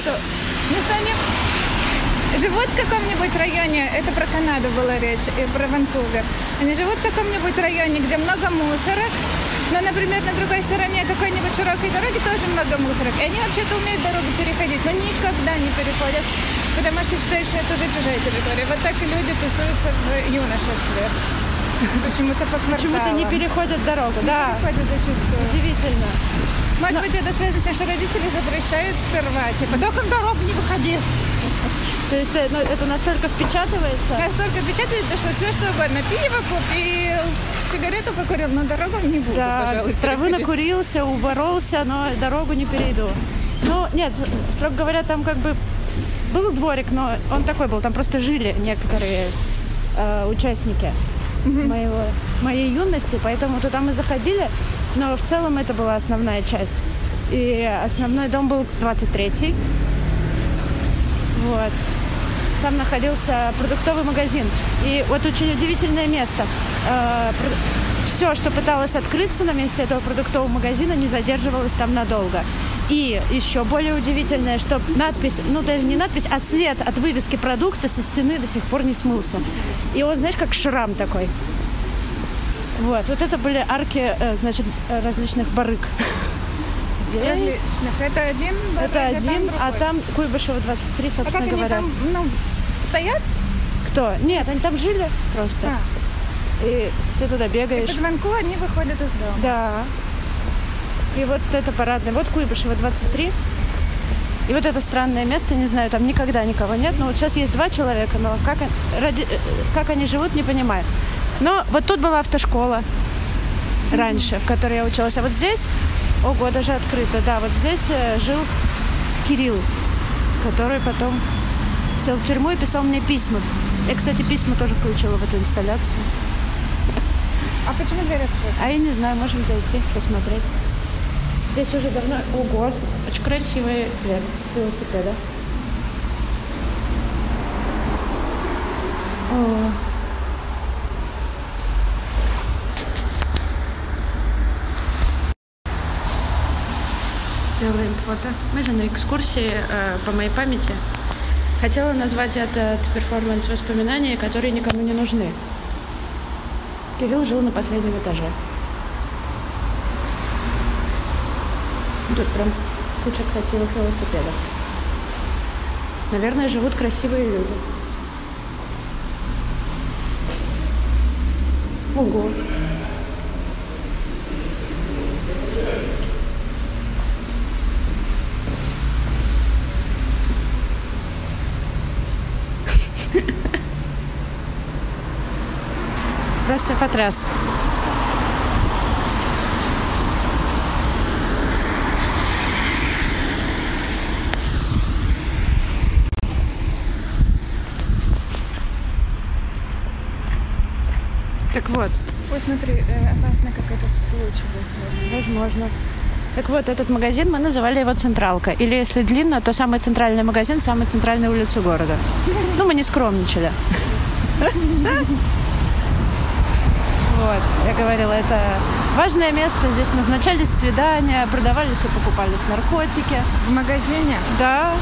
что не живут в каком-нибудь районе, это про Канаду была речь, и про Ванкувер. Они живут в каком-нибудь районе, где много мусора, но, например, на другой стороне какой-нибудь широкой дороги тоже много мусорок. И они вообще-то умеют дорогу переходить, но никогда не переходят, потому что считают, что это уже чужая территория. Вот так и люди тусуются в юношестве. Почему-то по кварталам. Почему-то не переходят дорогу, Не да. переходят зачастую. Удивительно. Может Но- быть, это связано с тем, что родители запрещают сперва. Типа, только на дорогу не выходи. То есть э, ну, это настолько впечатывается. Настолько печатается, что все что угодно. Пиво купил, сигарету покурил, но дорогу не буду, Да, пожалуй, травы переходить. накурился, уборолся, но дорогу не перейду. Ну, нет, строго говоря, там как бы был дворик, но он такой был, там просто жили некоторые э, участники моего, моей юности, поэтому туда мы заходили, но в целом это была основная часть. И основной дом был 23-й. Вот. Там находился продуктовый магазин. И вот очень удивительное место. Все, что пыталось открыться на месте этого продуктового магазина, не задерживалось там надолго. И еще более удивительное, что надпись, ну даже не надпись, а след от вывески продукта со стены до сих пор не смылся. И он, знаешь, как шрам такой. Вот, вот это были арки, э, значит, различных барыг. Здесь Различных. Это один, бар, это один, другой. а там Куйбышева 23, А собственно как они говоря. там, ну, стоят? Кто? Нет, они там жили просто. А, И ты туда по бегаешь. звонку они выходят из дома. Да. И вот это парадное. Вот Куйбышева 23. И вот это странное место, не знаю, там никогда никого нет. Но вот сейчас есть два человека, но как, ради, э, как они живут, не понимаю. Но вот тут была автошкола раньше, в которой я училась. А вот здесь, ого, даже открыто, да, вот здесь э, жил Кирилл, который потом сел в тюрьму и писал мне письма. Я, кстати, письма тоже включила в эту инсталляцию. А почему дверь открыта? А я не знаю, можем зайти, посмотреть. Здесь уже давно... Ого, очень красивый цвет велосипеда. О. Сделаем фото. Мы же на экскурсии э, по моей памяти. Хотела назвать этот перформанс воспоминаний, которые никому не нужны. Кирилл жил на последнем этаже. Тут прям куча красивых велосипедов. Наверное, живут красивые люди. Ого. Просто потряс. Так вот, Ой, смотри, э, опасно случай был сегодня. возможно. Так вот, этот магазин мы называли его Централка. Или если длинно, то самый центральный магазин, самой центральной улицы города. Ну, мы не скромничали. Вот, я говорила, это важное место. Здесь назначались свидания, продавались и покупались наркотики. В магазине? Да.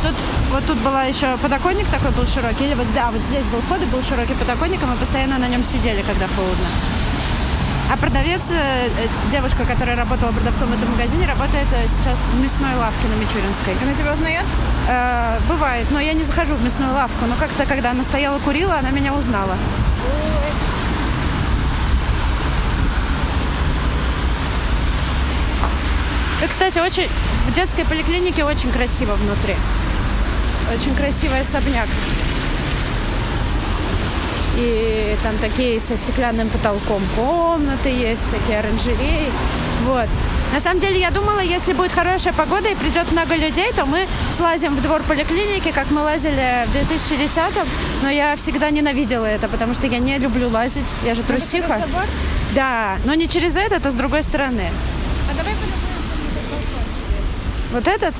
Тут, вот тут была еще подоконник такой был широкий. Или вот, да, вот здесь был вход и был широкий подоконник, и мы постоянно на нем сидели, когда холодно. А продавец, э, э, девушка, которая работала продавцом в этом магазине, работает э, сейчас в мясной лавке на Мичуринской. Она тебя узнает? Э, бывает, но я не захожу в мясную лавку. Но как-то, когда она стояла, курила, она меня узнала. И, кстати, очень в детской поликлинике очень красиво внутри. Очень красивый особняк. И там такие со стеклянным потолком комнаты есть, такие оранжереи. Вот. На самом деле, я думала, если будет хорошая погода и придет много людей, то мы слазим в двор поликлиники, как мы лазили в 2010-м. Но я всегда ненавидела это, потому что я не люблю лазить. Я же трусиха. Да, но не через этот, а с другой стороны. Этот. Вот этот?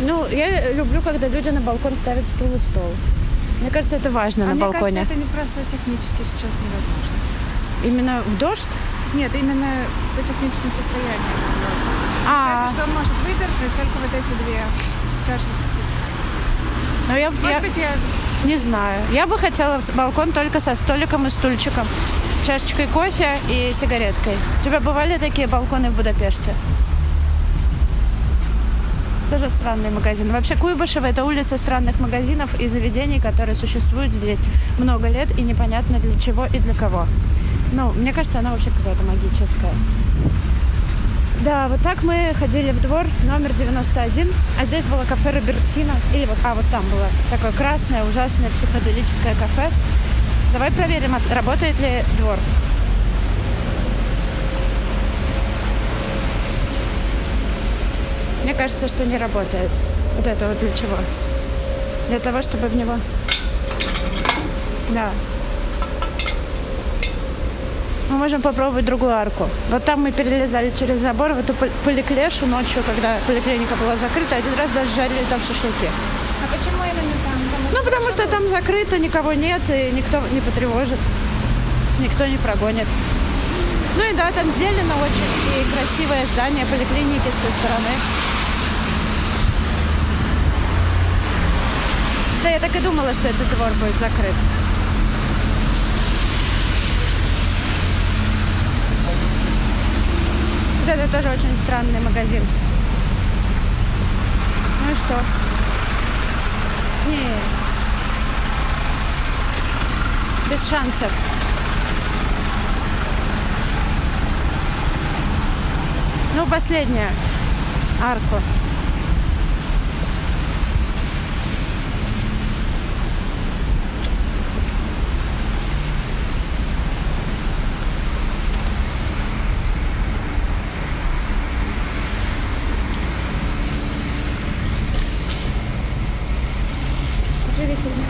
Ну, я люблю, когда люди на балкон ставят стул и стол. Мне кажется, это важно А на мне балконе. кажется, это не просто технически сейчас невозможно. Именно в дождь? Нет, именно по техническим состояниям. А. Кажется, что он может выдержать только вот эти две с цветом. Ну, я, Может я быть, я... не знаю. Я бы хотела балкон только со столиком и стульчиком. Чашечкой кофе и сигареткой. У тебя бывали такие балконы в Будапеште? Тоже странный магазин. Вообще Куйбышево – это улица странных магазинов и заведений, которые существуют здесь много лет и непонятно для чего и для кого. Ну, мне кажется, она вообще какая-то магическая. Да, вот так мы ходили в двор номер 91, а здесь было кафе Робертино. Или вот, а вот там было такое красное, ужасное психоделическое кафе. Давай проверим, от- работает ли двор. Мне кажется, что не работает. Вот это вот для чего? Для того, чтобы в него... Да. Мы можем попробовать другую арку. Вот там мы перелезали через забор в эту пол- поликлешу ночью, когда поликлиника была закрыта. Один раз даже жарили там шашлыки. А почему именно там? Потому Ну, потому что там закрыто, никого нет, и никто не потревожит. Никто не прогонит. Ну и да, там зелено очень, и красивое здание поликлиники с той стороны. Да, я так и думала, что этот двор будет закрыт. Вот это тоже очень странный магазин. Ну и что? Не. Без шансов. Ну, последняя. Арку. Удивительно.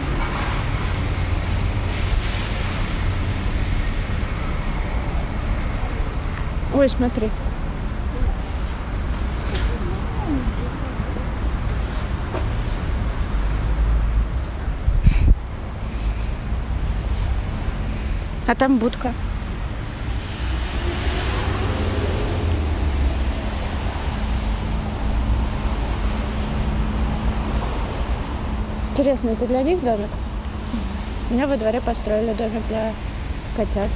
Ой, смотри. А там будка. Интересно, это для них домик? У меня во дворе построили домик для котят.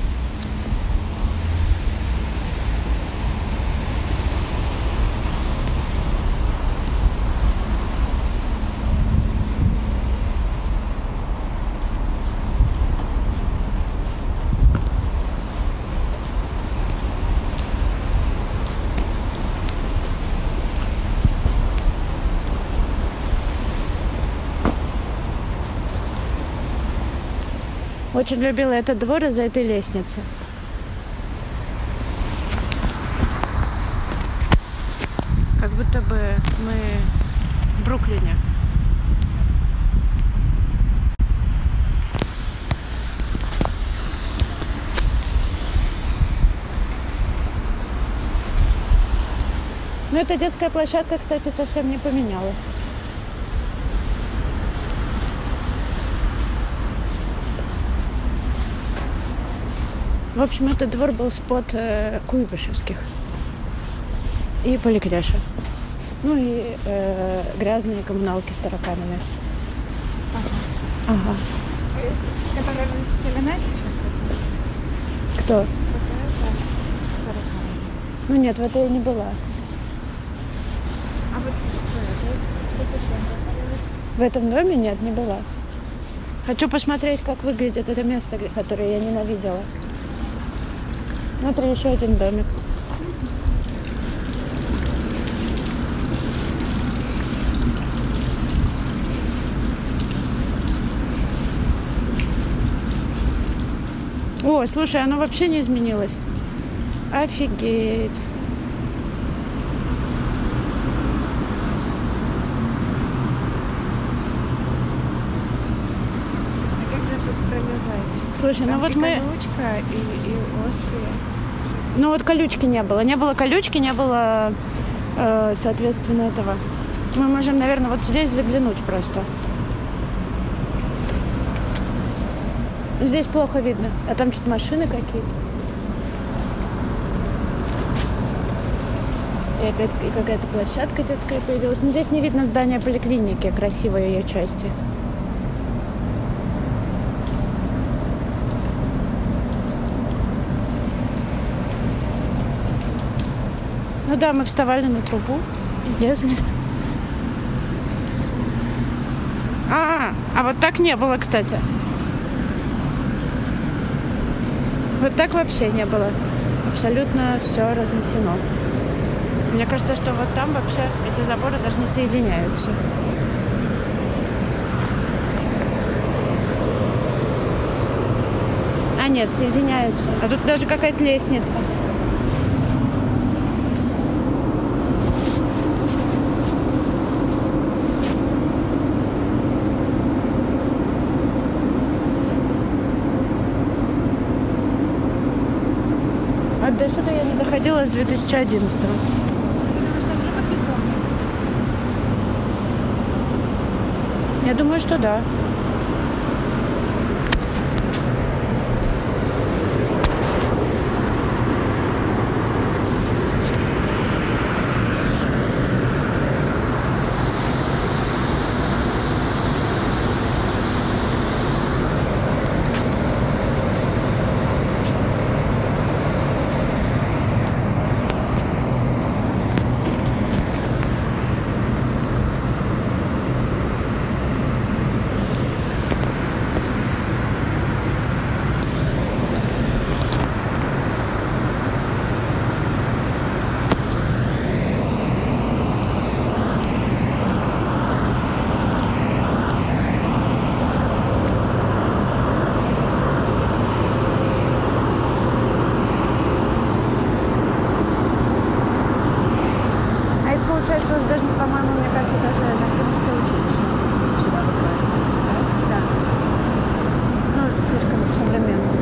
Очень любила этот двор из-за этой лестницы. Как будто бы мы в Бруклине. Но эта детская площадка, кстати, совсем не поменялась. В общем, этот двор был спот э, Куйбышевских и Поликлеша. Ну и э, грязные коммуналки с тараканами. Ага. Которая расселена сейчас? Кто? Ну нет, в этой я не была. А вот. В этом доме нет, не была. Хочу посмотреть, как выглядит это место, которое я ненавидела. Смотри, еще один домик. О, слушай, оно вообще не изменилось. Офигеть. А как же тут пролезать? Слушай, ну Там вот и мы... и, и острые. Ну вот колючки не было. Не было колючки, не было, э, соответственно, этого. Мы можем, наверное, вот здесь заглянуть просто. Здесь плохо видно. А там что-то машины какие-то. И опять какая-то площадка детская появилась. Но здесь не видно здания поликлиники, красивой ее части. Ну да, мы вставали на трубу и лезли. А, а вот так не было, кстати. Вот так вообще не было. Абсолютно все разнесено. Мне кажется, что вот там вообще эти заборы даже не соединяются. А нет, соединяются. А тут даже какая-то лестница. А до сюда доходила с 2011 -го. Я думаю, что да. А это получается уже даже, по-моему, мне кажется, даже на Крымское училище. Сюда выходит. Да. Ну, слишком современно.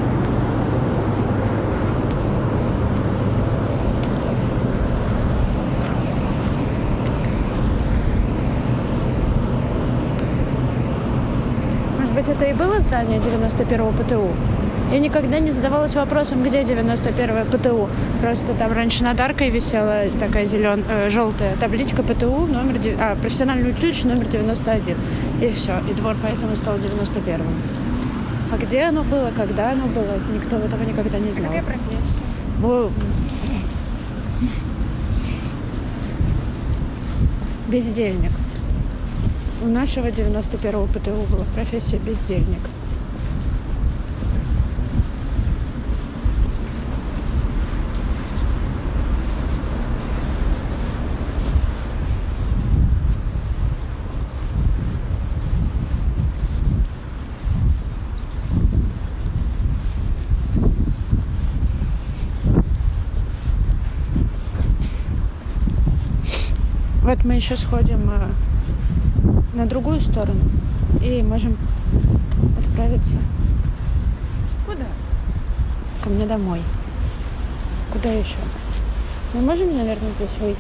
Может быть, это и было здание 91-го ПТУ? Я никогда не задавалась вопросом, где 91-е ПТУ. Просто там раньше над аркой висела такая зелен, э, желтая табличка ПТУ, номер, а, профессиональное училище номер 91. И все. И двор поэтому стал 91-м. А где оно было, когда оно было, никто этого никогда не знал. Какая профессия? Бездельник. У нашего 91-го ПТУ была профессия бездельник. Мы еще сходим э, на другую сторону и можем отправиться Куда? ко мне домой. Куда еще? Мы можем, наверное, здесь выйти?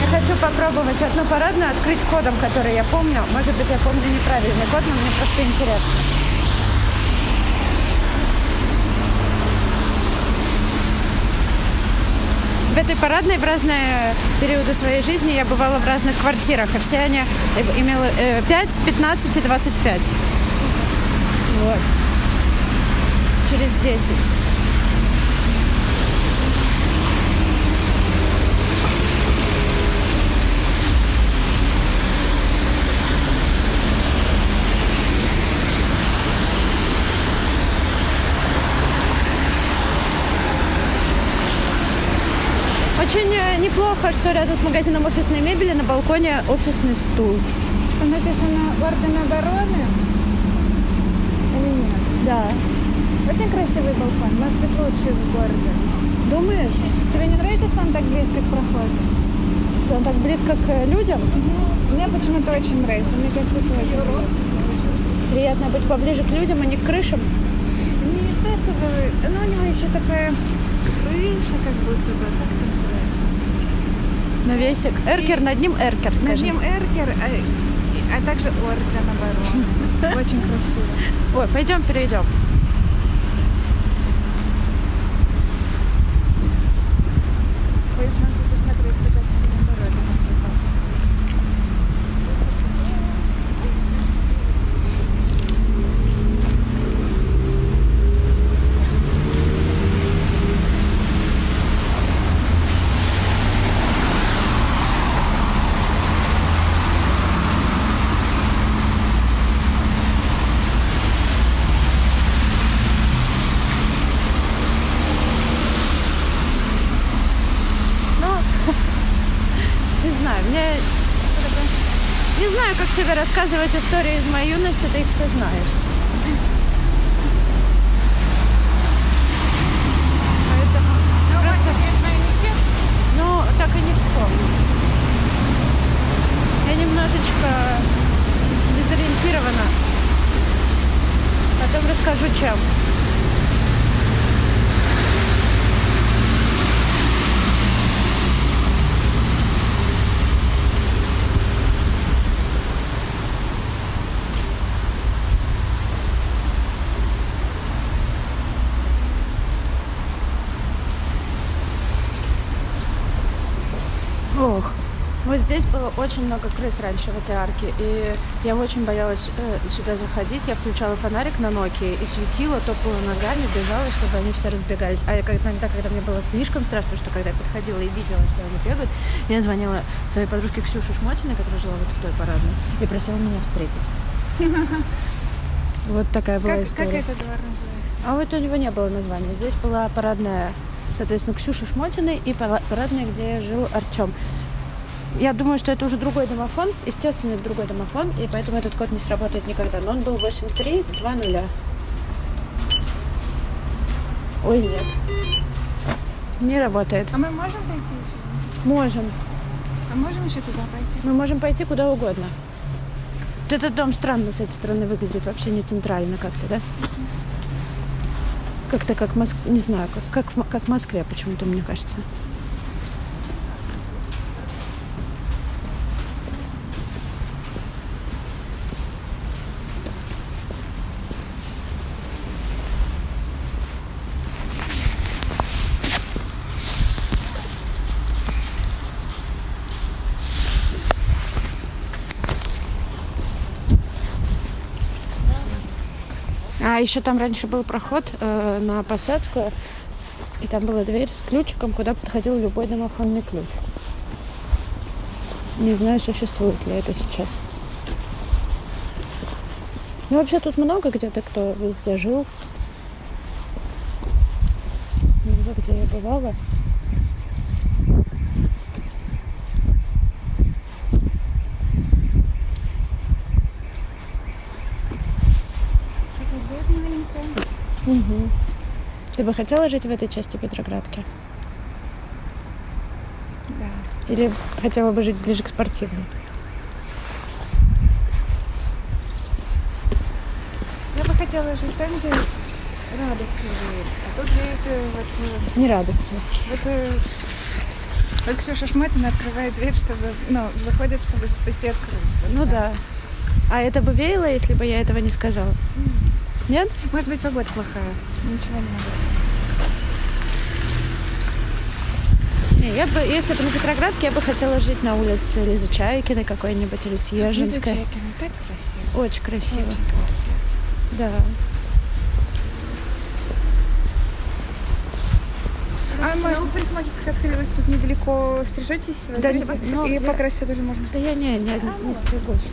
Я хочу попробовать одну парадную открыть кодом, который я помню. Может быть, я помню неправильный код, но мне просто интересно. В этой парадной в разные периоды своей жизни я бывала в разных квартирах, и все они имели э, 5, 15 и 25. Вот. Через 10. Очень неплохо, что рядом с магазином офисной мебели на балконе офисный стул. Там написано орден обороны. Или нет? Да. Очень красивый балкон. Может быть, лучший в городе. Думаешь, Тебе не нравится, что он так близко к проходу? что он так близко к э, людям? Мне почему-то очень нравится. Мне кажется, это очень приятно. Приятно быть поближе к людям, а не к крышам. Не то, чтобы... Ну, у него еще такая крыша, как будто бы. Навесик. Эркер, над ним эркер, Над скажем. ним эркер, а, а также орден обороны. Очень красиво. Ой, пойдем перейдем. Я смогу посмотреть, куда с ним обороны. Ну, не знаю, мне... Не знаю, как тебе рассказывать истории из моей юности, ты их все знаешь. Поэтому просто... Я знаю не всех. Ну, так и не вспомню. Я немножечко дезориентирована. Потом расскажу, чем. Ох, вот здесь было очень много крыс раньше в этой арке, и я очень боялась э, сюда заходить. Я включала фонарик на Nokia и светила, топала ногами, бежала, чтобы они все разбегались. А я иногда, когда мне было слишком страшно, что когда я подходила и видела, что они бегают, я звонила своей подружке Ксюше Шмотиной, которая жила вот в той парадной, и просила меня встретить. Вот такая была Как, как история. этот двор называется? А вот у него не было названия. Здесь была парадная, соответственно, Ксюши Шмотиной и пара- парадная, где жил Артем. Я думаю, что это уже другой домофон. Естественно, это другой домофон, и поэтому этот код не сработает никогда. Но он был 8320. Ой, нет. Не работает. А мы можем зайти еще? Можем. А можем еще туда пойти? Мы можем пойти куда угодно. Вот этот дом странно с этой стороны выглядит, вообще не центрально как-то, да? Как-то как Моск... не знаю, как, как, в как в Москве почему-то, мне кажется. Еще там раньше был проход э, на Посадскую, и там была дверь с ключиком, куда подходил любой домофонный ключ. Не знаю, существует ли это сейчас. Ну, вообще тут много где-то, кто везде жил. Много где я бывала. Такая дверь маленькая. Мгм. Ты бы хотела жить в этой части Петроградки? Да. Или хотела бы жить ближе к спортивной? Я бы хотела жить там, где радость живет. А тут живет вот, э, Не радостью. вот, э, вот Ксюша Шмотина открывает дверь, чтобы, ну, выходит, чтобы спасти от крыс. Вот Ну так. да. А это бы веяло, если бы я этого не сказала? Нет? Может быть, погода плохая. Ничего не могу. Не, я бы, если бы на Петроградке, я бы хотела жить на улице Лизы Чайкиной какой-нибудь или Съежинской. Лиза Чайкина, так красиво. Очень красиво. Очень красиво. Да. А может, парикмахерская открылась тут недалеко. Стрижетесь? возьмите? Спасибо. Ну, И я- покраситься тоже можно. Да я не, не, не стригусь.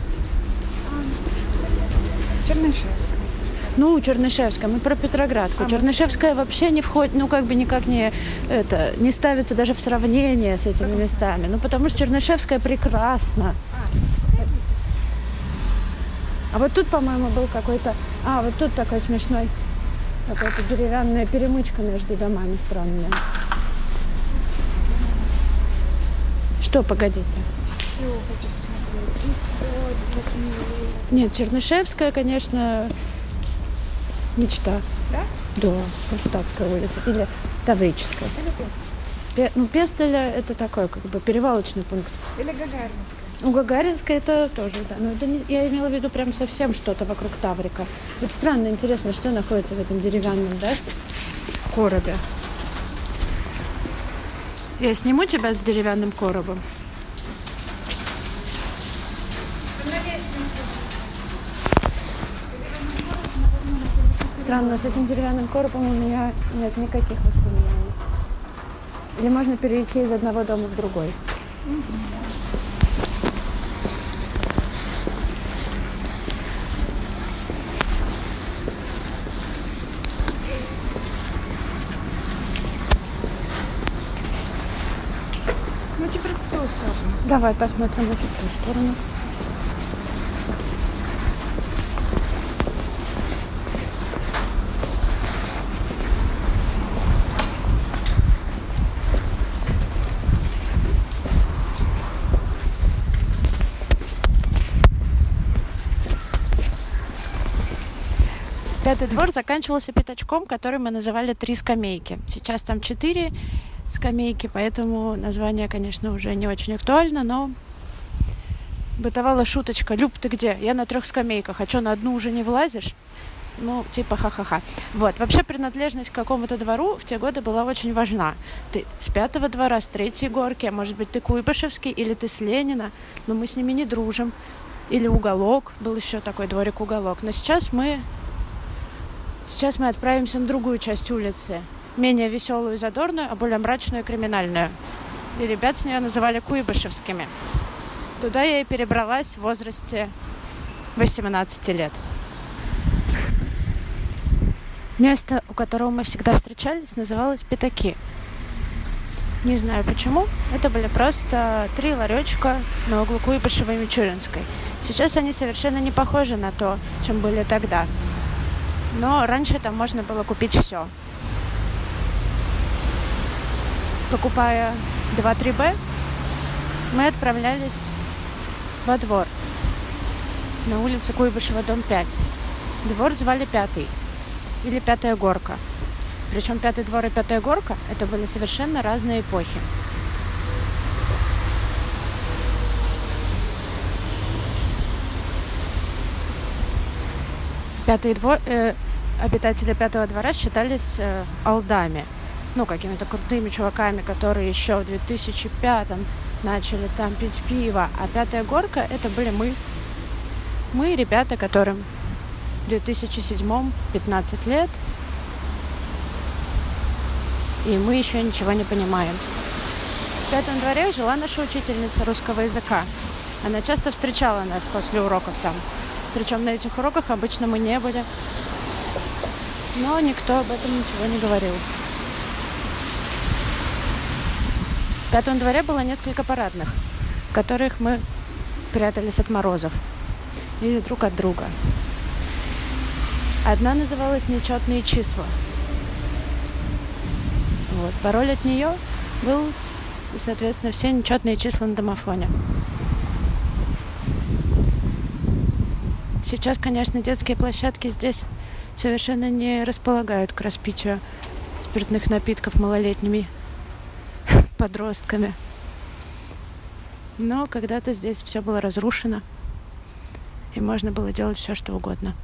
Чернышевская. Ну, Чернышевская, мы про Петроградку. А, Чернышевская вообще не входит, ну, как бы никак не, это, не ставится даже в сравнение с этими местами. Ну, потому что Чернышевская прекрасна. А вот тут, по-моему, был какой-то... А, вот тут такой смешной какая-то деревянная перемычка между домами странная. Что, погодите? Все хочу посмотреть. Мило. Нет, Чернышевская, конечно, мечта. Да? Да, Кронштадтская улица. Или Таврическая. Пе- ну, Пестеля это такой, как бы, перевалочный пункт. Или Гагаринская? У Гагаринска это тоже, да. Но это не, я имела в виду прям совсем что-то вокруг Таврика. Вот странно, интересно, что находится в этом деревянном, да, коробе. Я сниму тебя с деревянным коробом. Странно, с этим деревянным коробом у меня нет никаких воспоминаний. Или можно перейти из одного дома в другой. Ну, теперь в ту сторону. Давай посмотрим в эту сторону. Пятый двор заканчивался пятачком, который мы называли «Три скамейки». Сейчас там четыре скамейки, поэтому название, конечно, уже не очень актуально, но бытовала шуточка. Люб, ты где? Я на трех скамейках. А что, на одну уже не влазишь? Ну, типа ха-ха-ха. Вот. Вообще принадлежность к какому-то двору в те годы была очень важна. Ты с пятого двора, с третьей горки, а может быть, ты Куйбышевский или ты с Ленина, но мы с ними не дружим. Или уголок, был еще такой дворик уголок. Но сейчас мы Сейчас мы отправимся на другую часть улицы. Менее веселую и задорную, а более мрачную и криминальную. И ребят с нее называли Куйбышевскими. Туда я и перебралась в возрасте 18 лет. Место, у которого мы всегда встречались, называлось Пятаки. Не знаю почему. Это были просто три ларечка на углу Куйбышева и Мичуринской. Сейчас они совершенно не похожи на то, чем были тогда. Но раньше там можно было купить все. Покупая 2-3Б, мы отправлялись во двор на улице Куйбышева, дом 5. Двор звали Пятый или Пятая горка. Причем Пятый двор и Пятая горка – это были совершенно разные эпохи. Пятый двор, э, обитатели Пятого двора считались э, алдами. Ну, какими-то крутыми чуваками, которые еще в 2005 начали там пить пиво. А Пятая горка – это были мы. Мы, ребята, которым в 2007 15 лет. И мы еще ничего не понимаем. В Пятом дворе жила наша учительница русского языка. Она часто встречала нас после уроков там. Причем на этих уроках обычно мы не были. Но никто об этом ничего не говорил. В пятом дворе было несколько парадных, в которых мы прятались от морозов или друг от друга. Одна называлась «Нечетные числа». Вот. Пароль от нее был, соответственно, все нечетные числа на домофоне. Сейчас, конечно, детские площадки здесь совершенно не располагают к распитию спиртных напитков малолетними подростками. Но когда-то здесь все было разрушено, и можно было делать все, что угодно.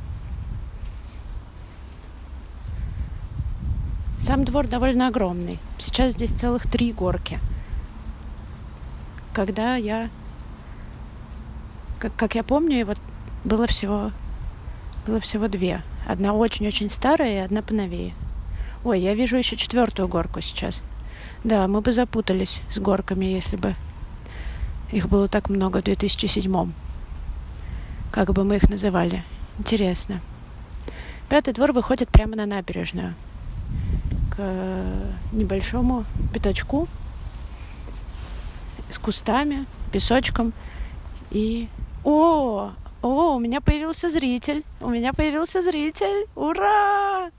Сам двор довольно огромный. Сейчас здесь целых три горки. Когда я, как, как я помню, и вот было всего, было всего две. Одна очень-очень старая и одна поновее. Ой, я вижу еще четвертую горку сейчас. Да, мы бы запутались с горками, если бы их было так много в 2007 Как бы мы их называли. Интересно. Пятый двор выходит прямо на набережную. К небольшому пятачку с кустами, песочком и... О, о, у меня появился зритель. У меня появился зритель. Ура!